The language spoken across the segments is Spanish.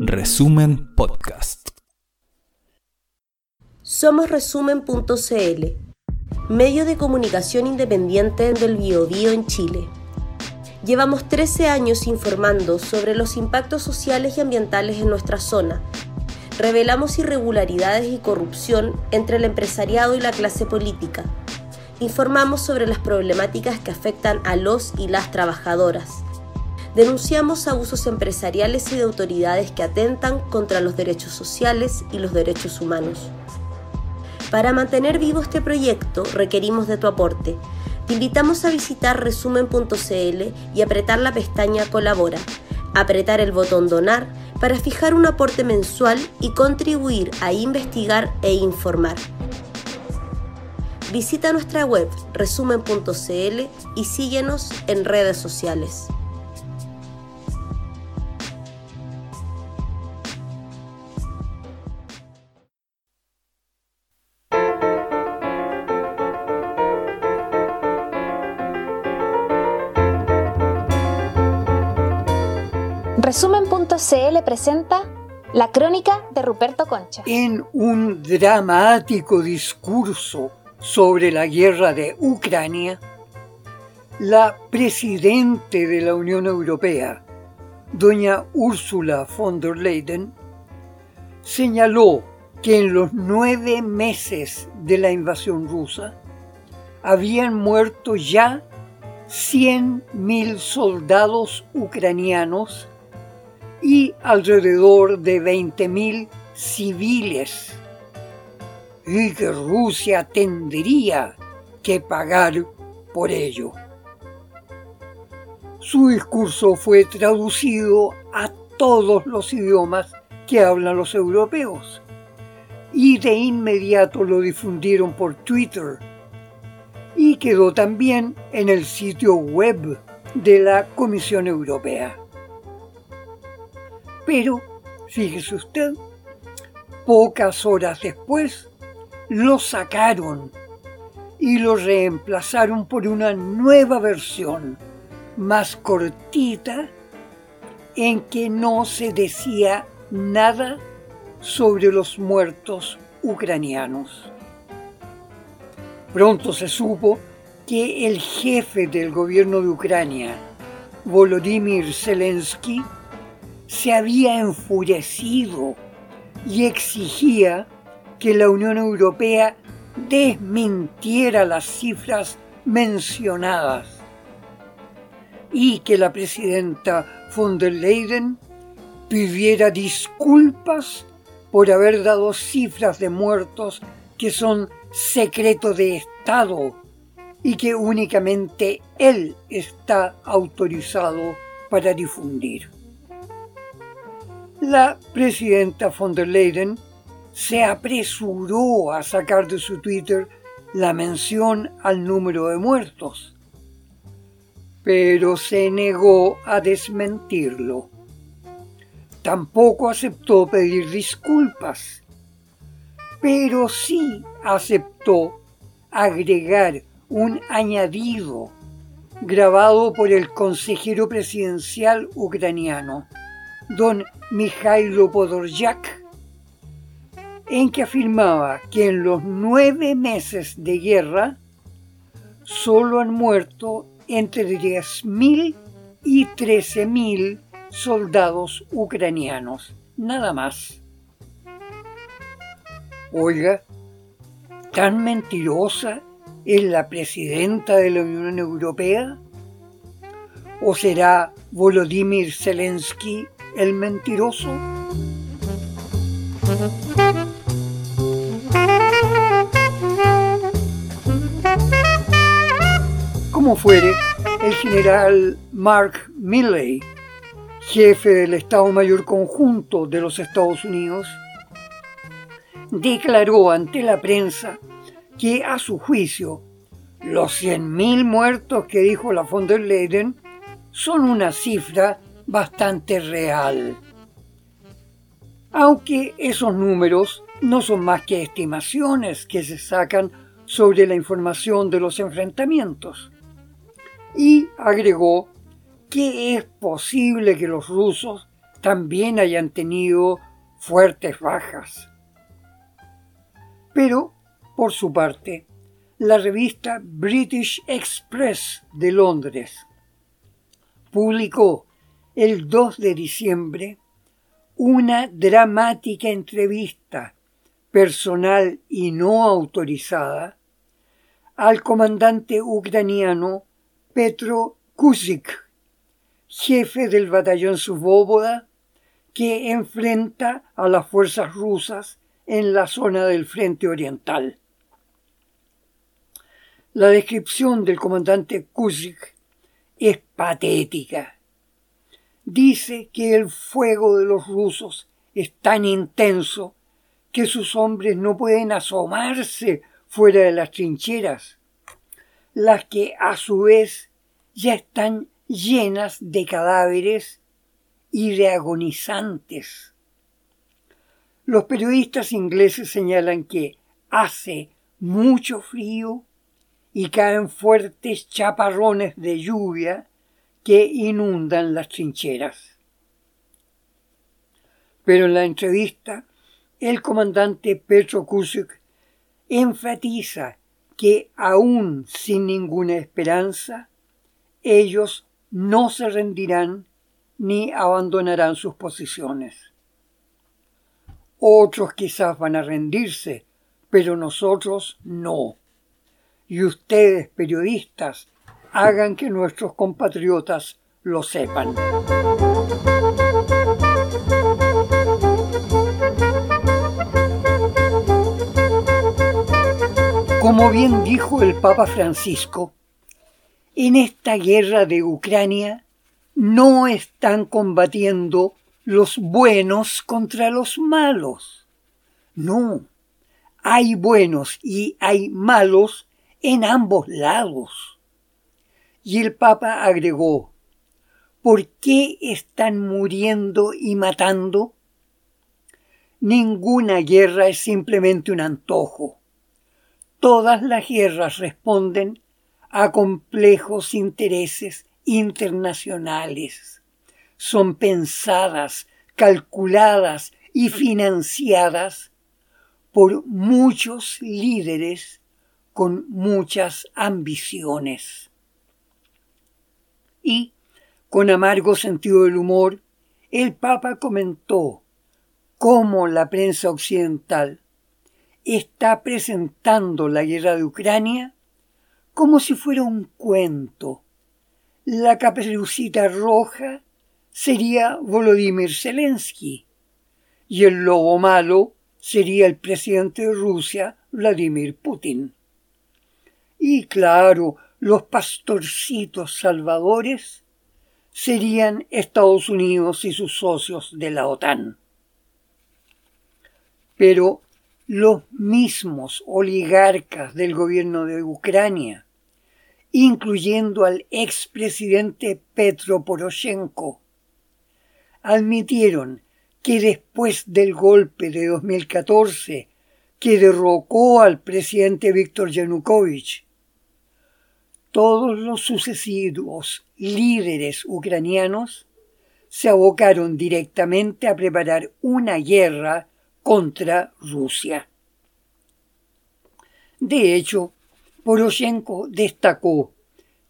Resumen Podcast. Somos resumen.cl, medio de comunicación independiente del Biobío en Chile. Llevamos 13 años informando sobre los impactos sociales y ambientales en nuestra zona. Revelamos irregularidades y corrupción entre el empresariado y la clase política. Informamos sobre las problemáticas que afectan a los y las trabajadoras denunciamos abusos empresariales y de autoridades que atentan contra los derechos sociales y los derechos humanos. Para mantener vivo este proyecto requerimos de tu aporte. Te invitamos a visitar resumen.cl y apretar la pestaña Colabora, apretar el botón Donar para fijar un aporte mensual y contribuir a investigar e informar. Visita nuestra web resumen.cl y síguenos en redes sociales. Resumen.cl presenta la crónica de Ruperto Concha. En un dramático discurso sobre la guerra de Ucrania, la presidente de la Unión Europea, doña Ursula von der Leyen, señaló que en los nueve meses de la invasión rusa habían muerto ya 100.000 soldados ucranianos y alrededor de 20.000 civiles y que Rusia tendría que pagar por ello. Su discurso fue traducido a todos los idiomas que hablan los europeos y de inmediato lo difundieron por Twitter y quedó también en el sitio web de la Comisión Europea. Pero, fíjese usted, pocas horas después lo sacaron y lo reemplazaron por una nueva versión, más cortita, en que no se decía nada sobre los muertos ucranianos. Pronto se supo que el jefe del gobierno de Ucrania, Volodymyr Zelensky, se había enfurecido y exigía que la Unión Europea desmintiera las cifras mencionadas y que la presidenta von der Leyen pidiera disculpas por haber dado cifras de muertos que son secreto de Estado y que únicamente él está autorizado para difundir la presidenta von der Leyen se apresuró a sacar de su Twitter la mención al número de muertos, pero se negó a desmentirlo. Tampoco aceptó pedir disculpas, pero sí aceptó agregar un añadido grabado por el consejero presidencial ucraniano don Mikhailo Podoryak, en que afirmaba que en los nueve meses de guerra solo han muerto entre 10.000 y 13.000 soldados ucranianos, nada más. Oiga, ¿tan mentirosa es la presidenta de la Unión Europea? ¿O será Volodymyr Zelensky el mentiroso. Como fuere, el general Mark Milley, jefe del Estado Mayor Conjunto de los Estados Unidos, declaró ante la prensa que a su juicio los 100.000 muertos que dijo la von der Leyen son una cifra bastante real. Aunque esos números no son más que estimaciones que se sacan sobre la información de los enfrentamientos. Y agregó que es posible que los rusos también hayan tenido fuertes bajas. Pero, por su parte, la revista British Express de Londres publicó el 2 de diciembre una dramática entrevista personal y no autorizada al comandante ucraniano Petro Kuzik, jefe del batallón Subóboda que enfrenta a las fuerzas rusas en la zona del frente oriental. La descripción del comandante Kuzik es patética. Dice que el fuego de los rusos es tan intenso que sus hombres no pueden asomarse fuera de las trincheras, las que a su vez ya están llenas de cadáveres y de agonizantes. Los periodistas ingleses señalan que hace mucho frío y caen fuertes chaparrones de lluvia que inundan las trincheras. Pero en la entrevista el comandante Petro Kusuk enfatiza que aún sin ninguna esperanza, ellos no se rendirán ni abandonarán sus posiciones. Otros quizás van a rendirse, pero nosotros no. Y ustedes, periodistas, hagan que nuestros compatriotas lo sepan. Como bien dijo el Papa Francisco, en esta guerra de Ucrania no están combatiendo los buenos contra los malos. No, hay buenos y hay malos en ambos lados. Y el Papa agregó, ¿por qué están muriendo y matando? Ninguna guerra es simplemente un antojo Todas las guerras responden a complejos intereses internacionales. Son pensadas, calculadas y financiadas por muchos líderes con muchas ambiciones. Y, con amargo sentido del humor, el Papa comentó cómo la prensa occidental está presentando la guerra de Ucrania como si fuera un cuento. La caperucita roja sería Volodymyr Zelensky y el lobo malo sería el presidente de Rusia, Vladimir Putin. Y claro, los pastorcitos salvadores serían Estados Unidos y sus socios de la OTAN. Pero los mismos oligarcas del gobierno de Ucrania, incluyendo al expresidente Petro Poroshenko, admitieron que después del golpe de 2014 que derrocó al presidente Víctor Yanukovych, todos los sucesivos líderes ucranianos se abocaron directamente a preparar una guerra contra Rusia. De hecho, Poroshenko destacó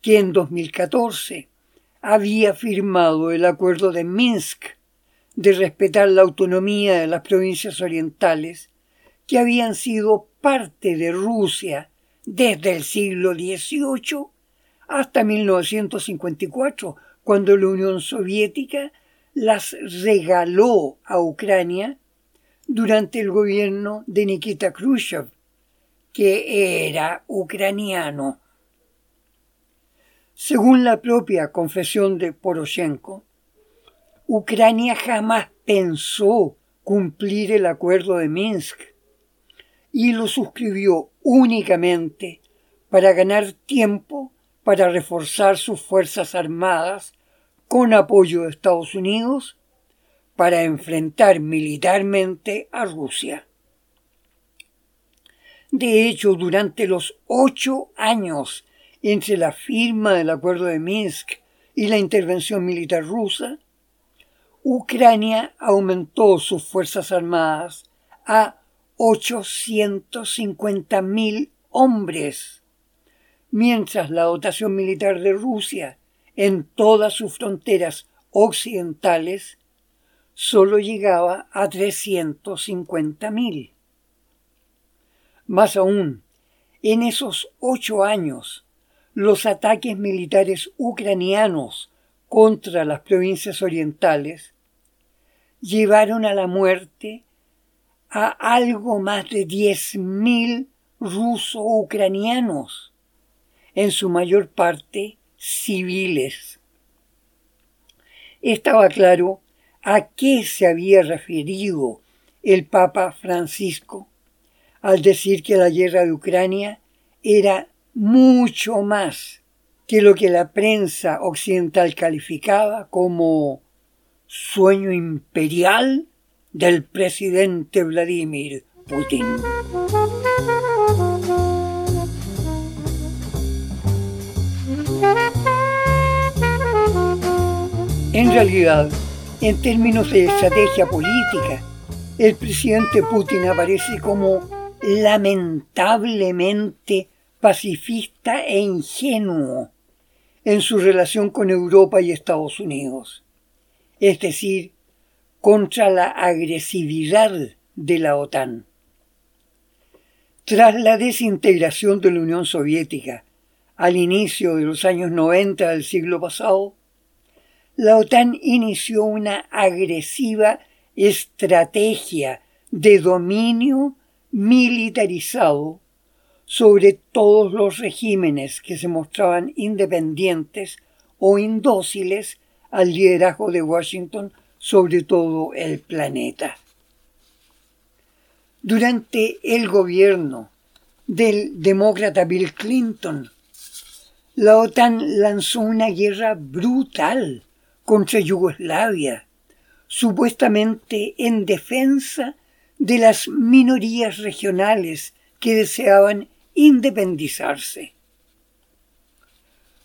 que en 2014 había firmado el acuerdo de Minsk de respetar la autonomía de las provincias orientales que habían sido parte de Rusia desde el siglo XVIII hasta 1954, cuando la Unión Soviética las regaló a Ucrania durante el gobierno de Nikita Khrushchev, que era ucraniano. Según la propia confesión de Poroshenko, Ucrania jamás pensó cumplir el acuerdo de Minsk y lo suscribió únicamente para ganar tiempo para reforzar sus fuerzas armadas con apoyo de Estados Unidos para enfrentar militarmente a Rusia. De hecho, durante los ocho años entre la firma del Acuerdo de Minsk y la intervención militar rusa, Ucrania aumentó sus fuerzas armadas a 850.000 hombres, mientras la dotación militar de Rusia en todas sus fronteras occidentales solo llegaba a 350.000. Más aún, en esos ocho años, los ataques militares ucranianos contra las provincias orientales llevaron a la muerte a algo más de 10.000 ruso-ucranianos, en su mayor parte civiles. Estaba claro a qué se había referido el Papa Francisco al decir que la guerra de Ucrania era mucho más que lo que la prensa occidental calificaba como sueño imperial del presidente Vladimir Putin. En realidad, en términos de estrategia política, el presidente Putin aparece como lamentablemente pacifista e ingenuo en su relación con Europa y Estados Unidos, es decir, contra la agresividad de la OTAN. Tras la desintegración de la Unión Soviética al inicio de los años 90 del siglo pasado, la OTAN inició una agresiva estrategia de dominio militarizado sobre todos los regímenes que se mostraban independientes o indóciles al liderazgo de Washington sobre todo el planeta. Durante el gobierno del demócrata Bill Clinton, la OTAN lanzó una guerra brutal contra Yugoslavia, supuestamente en defensa de las minorías regionales que deseaban independizarse.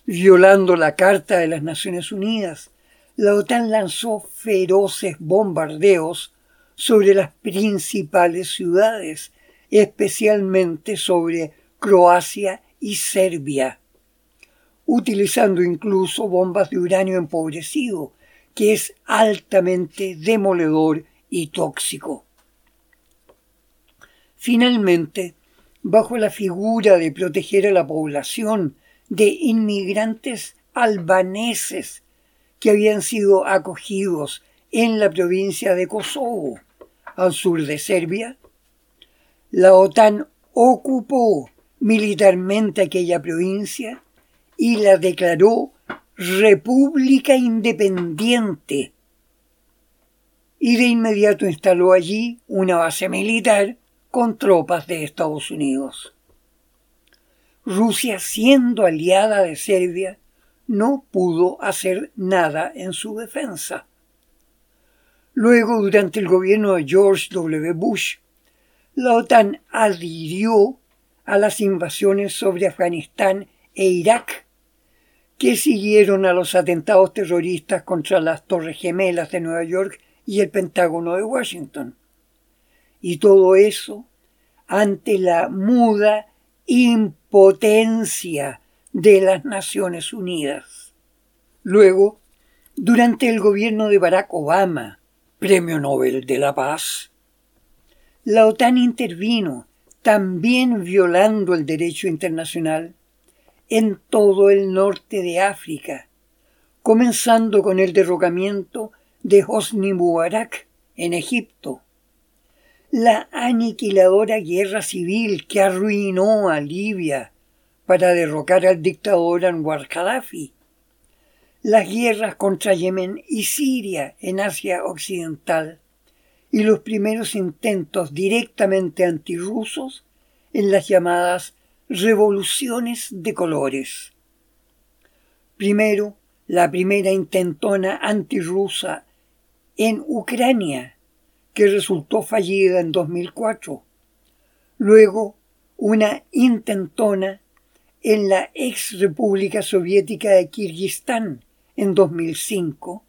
Violando la Carta de las Naciones Unidas, la OTAN lanzó feroces bombardeos sobre las principales ciudades, especialmente sobre Croacia y Serbia, utilizando incluso bombas de uranio empobrecido, que es altamente demoledor y tóxico. Finalmente, bajo la figura de proteger a la población de inmigrantes albaneses que habían sido acogidos en la provincia de Kosovo, al sur de Serbia, la OTAN ocupó militarmente aquella provincia y la declaró república independiente y de inmediato instaló allí una base militar con tropas de Estados Unidos. Rusia, siendo aliada de Serbia, no pudo hacer nada en su defensa. Luego, durante el gobierno de George W. Bush, la OTAN adhirió a las invasiones sobre Afganistán e Irak, que siguieron a los atentados terroristas contra las Torres Gemelas de Nueva York y el Pentágono de Washington. Y todo eso ante la muda impotencia de las Naciones Unidas. Luego, durante el gobierno de Barack Obama, Premio Nobel de la Paz, la OTAN intervino, también violando el derecho internacional, en todo el norte de África, comenzando con el derrocamiento de Hosni Mubarak en Egipto, la aniquiladora guerra civil que arruinó a Libia para derrocar al dictador Anwar Gaddafi, las guerras contra Yemen y Siria en Asia Occidental y los primeros intentos directamente antirrusos en las llamadas revoluciones de colores. Primero, la primera intentona antirrusa en Ucrania que resultó fallida en 2004. Luego, una intentona en la ex República Soviética de Kirguistán en 2005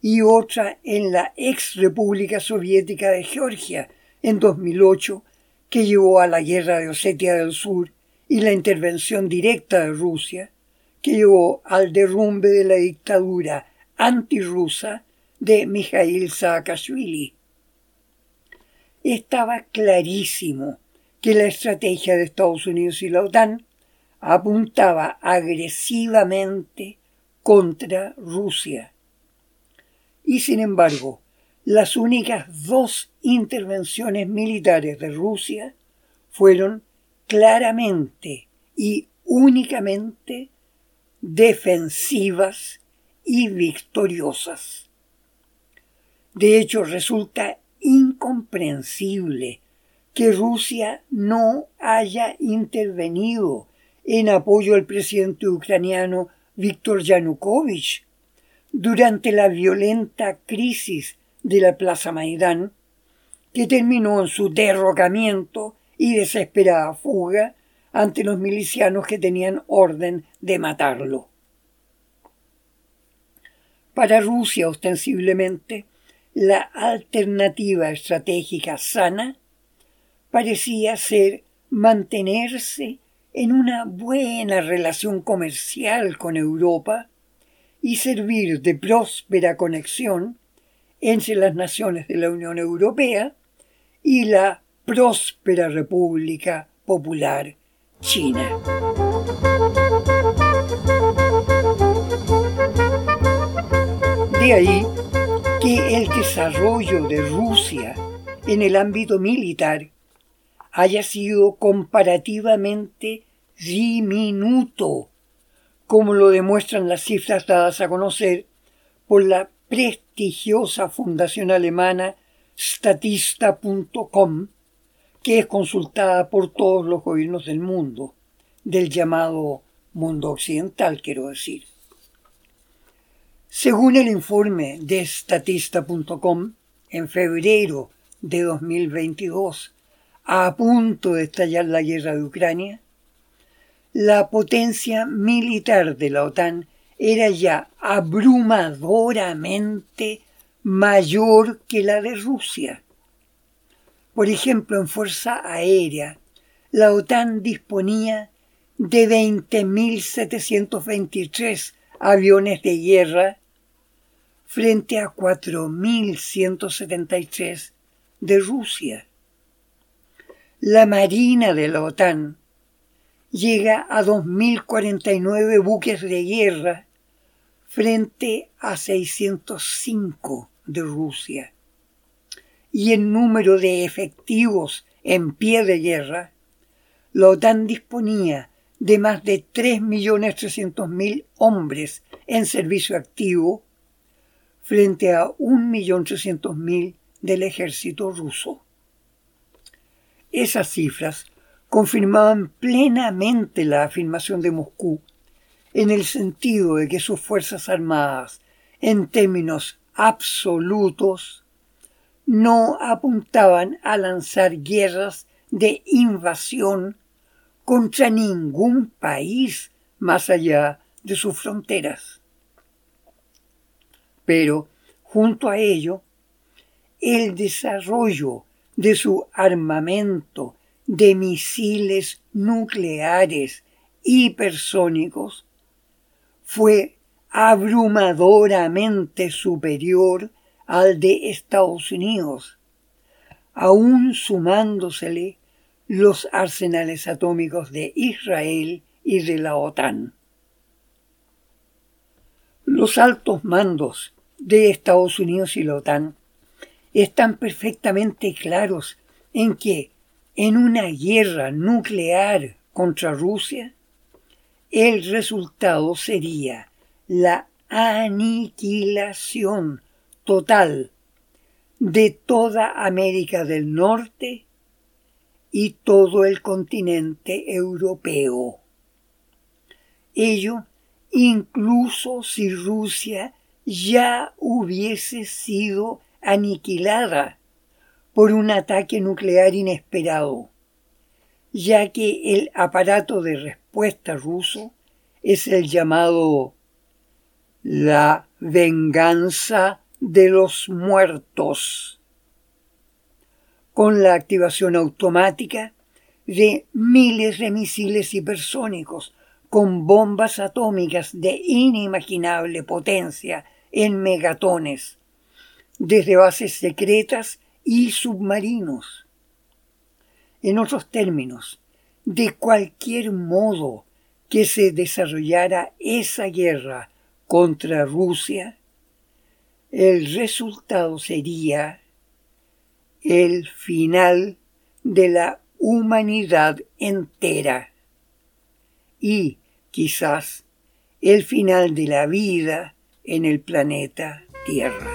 y otra en la ex República Soviética de Georgia en 2008, que llevó a la guerra de Osetia del Sur y la intervención directa de Rusia, que llevó al derrumbe de la dictadura antirrusa de Mikhail Saakashvili. Estaba clarísimo que la estrategia de Estados Unidos y la OTAN apuntaba agresivamente contra Rusia. Y sin embargo, las únicas dos intervenciones militares de Rusia fueron claramente y únicamente defensivas y victoriosas. De hecho, resulta incomprensible que Rusia no haya intervenido en apoyo al presidente ucraniano Víctor Yanukovych durante la violenta crisis de la Plaza Maidán, que terminó en su derrocamiento y desesperada fuga ante los milicianos que tenían orden de matarlo. Para Rusia, ostensiblemente, la alternativa estratégica sana parecía ser mantenerse en una buena relación comercial con Europa y servir de próspera conexión entre las naciones de la Unión Europea y la próspera República Popular China. De ahí que el desarrollo de Rusia en el ámbito militar haya sido comparativamente diminuto, como lo demuestran las cifras dadas a conocer por la prestigiosa fundación alemana statista.com, que es consultada por todos los gobiernos del mundo, del llamado mundo occidental, quiero decir. Según el informe de statista.com, en febrero de 2022, a punto de estallar la guerra de Ucrania, la potencia militar de la OTAN era ya abrumadoramente mayor que la de Rusia. Por ejemplo, en fuerza aérea, la OTAN disponía de 20.723 aviones de guerra frente a 4.173 de Rusia. La Marina de la OTAN llega a 2.049 buques de guerra frente a 605 de Rusia. Y en número de efectivos en pie de guerra, la OTAN disponía de más de 3.300.000 hombres en servicio activo frente a 1.300.000 del ejército ruso. Esas cifras confirmaban plenamente la afirmación de Moscú en el sentido de que sus Fuerzas Armadas, en términos absolutos, no apuntaban a lanzar guerras de invasión contra ningún país más allá de sus fronteras. Pero, junto a ello, el desarrollo de su armamento de misiles nucleares hipersónicos fue abrumadoramente superior al de Estados Unidos, aún sumándosele los arsenales atómicos de Israel y de la OTAN. Los altos mandos de Estados Unidos y la OTAN están perfectamente claros en que en una guerra nuclear contra Rusia, el resultado sería la aniquilación total de toda América del Norte y todo el continente europeo. Ello incluso si Rusia ya hubiese sido aniquilada por un ataque nuclear inesperado, ya que el aparato de respuesta ruso es el llamado la venganza de los muertos, con la activación automática de miles de misiles hipersónicos con bombas atómicas de inimaginable potencia en megatones, desde bases secretas y submarinos. En otros términos, de cualquier modo que se desarrollara esa guerra contra Rusia, el resultado sería el final de la humanidad entera y quizás el final de la vida en el planeta Tierra.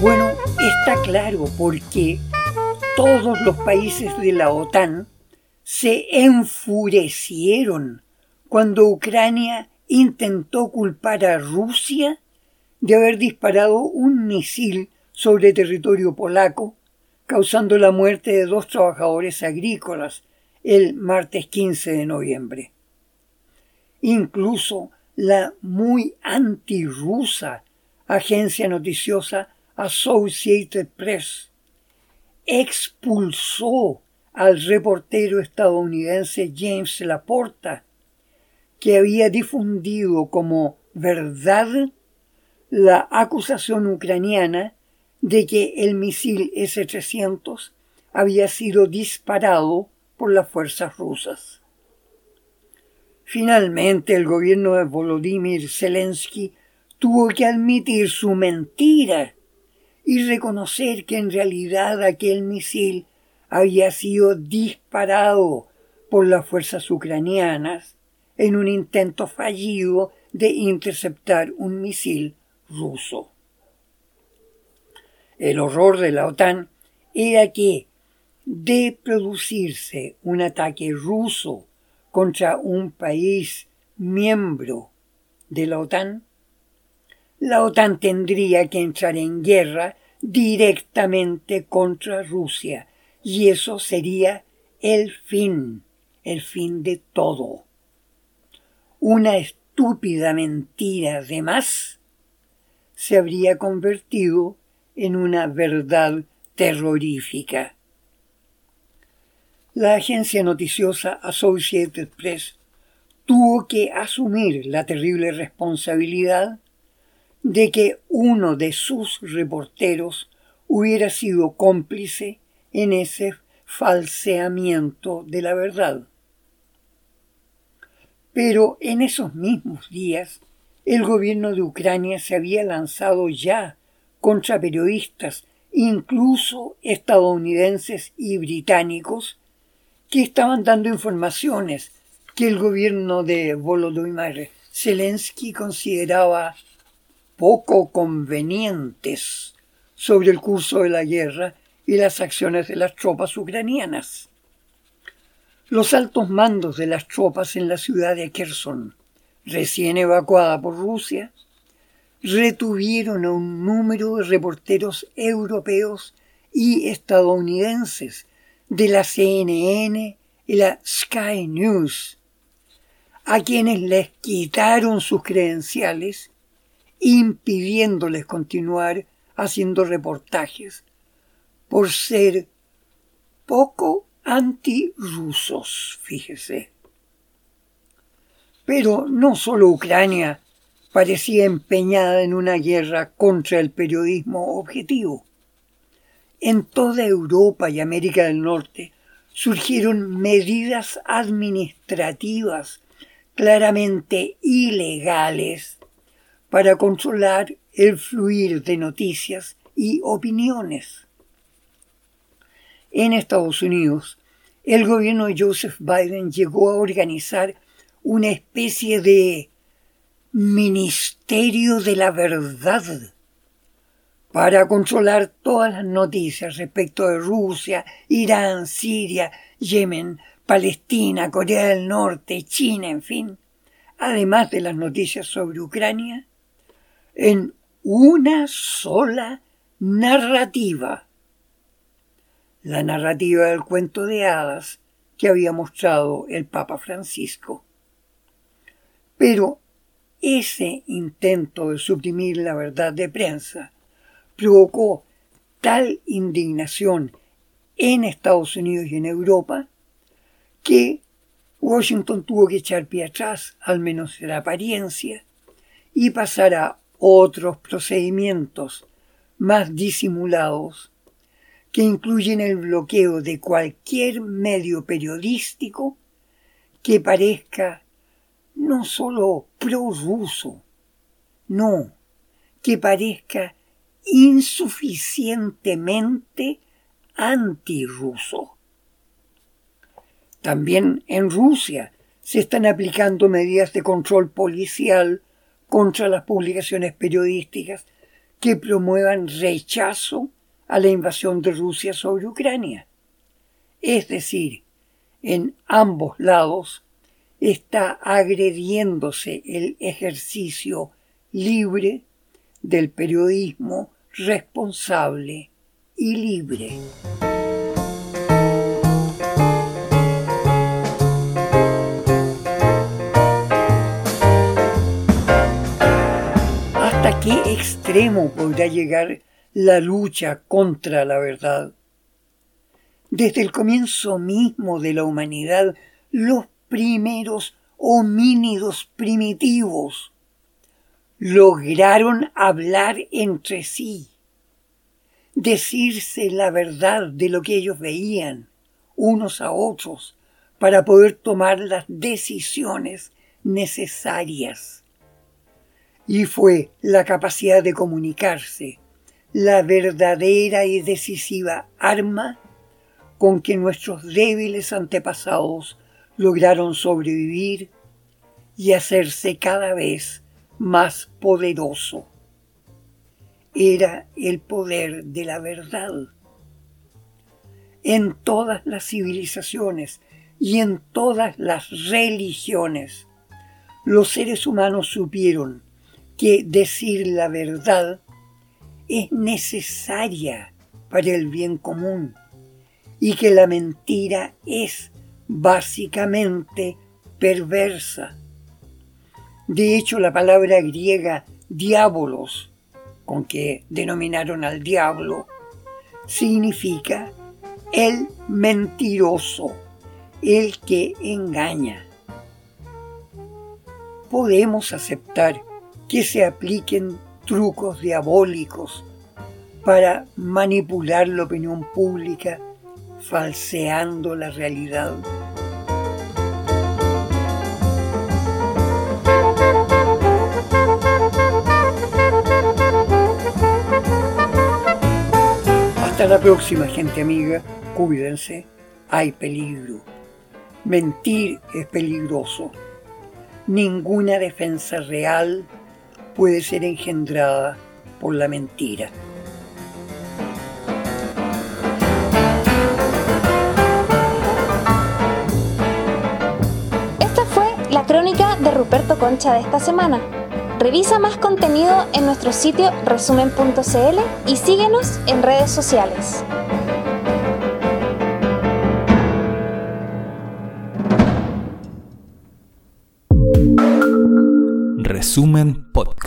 Bueno, está claro porque todos los países de la OTAN se enfurecieron cuando Ucrania intentó culpar a Rusia de haber disparado un misil sobre territorio polaco, causando la muerte de dos trabajadores agrícolas el martes 15 de noviembre. Incluso la muy antirrusa agencia noticiosa Associated Press expulsó al reportero estadounidense James Laporta, que había difundido como verdad la acusación ucraniana de que el misil S-300 había sido disparado por las fuerzas rusas. Finalmente, el gobierno de Volodymyr Zelensky tuvo que admitir su mentira y reconocer que en realidad aquel misil había sido disparado por las fuerzas ucranianas en un intento fallido de interceptar un misil ruso. El horror de la OTAN era que, de producirse un ataque ruso contra un país miembro de la OTAN, la OTAN tendría que entrar en guerra directamente contra Rusia y eso sería el fin, el fin de todo. Una estúpida mentira de más se habría convertido en una verdad terrorífica. La agencia noticiosa Associated Press tuvo que asumir la terrible responsabilidad de que uno de sus reporteros hubiera sido cómplice en ese falseamiento de la verdad. Pero en esos mismos días el gobierno de Ucrania se había lanzado ya contra periodistas, incluso estadounidenses y británicos, que estaban dando informaciones que el gobierno de Volodymyr Zelensky consideraba poco convenientes sobre el curso de la guerra y las acciones de las tropas ucranianas. Los altos mandos de las tropas en la ciudad de Kherson recién evacuada por Rusia, retuvieron a un número de reporteros europeos y estadounidenses de la CNN y la Sky News, a quienes les quitaron sus credenciales, impidiéndoles continuar haciendo reportajes por ser poco antirrusos, fíjese. Pero no solo Ucrania parecía empeñada en una guerra contra el periodismo objetivo. En toda Europa y América del Norte surgieron medidas administrativas claramente ilegales para controlar el fluir de noticias y opiniones. En Estados Unidos, el gobierno de Joseph Biden llegó a organizar una especie de ministerio de la verdad para controlar todas las noticias respecto de Rusia, Irán, Siria, Yemen, Palestina, Corea del Norte, China, en fin, además de las noticias sobre Ucrania, en una sola narrativa. la narrativa del cuento de hadas que había mostrado el Papa Francisco. Pero ese intento de suprimir la verdad de prensa provocó tal indignación en Estados Unidos y en Europa que Washington tuvo que echar pie atrás, al menos en apariencia, y pasar a otros procedimientos más disimulados que incluyen el bloqueo de cualquier medio periodístico que parezca no solo prorruso, no, que parezca insuficientemente antirruso. También en Rusia se están aplicando medidas de control policial contra las publicaciones periodísticas que promuevan rechazo a la invasión de Rusia sobre Ucrania. Es decir, en ambos lados está agrediéndose el ejercicio libre del periodismo responsable y libre. Qué extremo podrá llegar la lucha contra la verdad? Desde el comienzo mismo de la humanidad, los primeros homínidos primitivos lograron hablar entre sí, decirse la verdad de lo que ellos veían unos a otros para poder tomar las decisiones necesarias. Y fue la capacidad de comunicarse la verdadera y decisiva arma con que nuestros débiles antepasados lograron sobrevivir y hacerse cada vez más poderoso. Era el poder de la verdad. En todas las civilizaciones y en todas las religiones, los seres humanos supieron que decir la verdad es necesaria para el bien común y que la mentira es básicamente perversa. De hecho, la palabra griega diabolos, con que denominaron al diablo, significa el mentiroso, el que engaña. Podemos aceptar que se apliquen trucos diabólicos para manipular la opinión pública falseando la realidad. Hasta la próxima, gente amiga. Cuídense, hay peligro. Mentir es peligroso. Ninguna defensa real puede ser engendrada por la mentira. crónica de Ruperto Concha de esta semana. Revisa más contenido en nuestro sitio resumen.cl y síguenos en redes sociales. Resumen Podcast.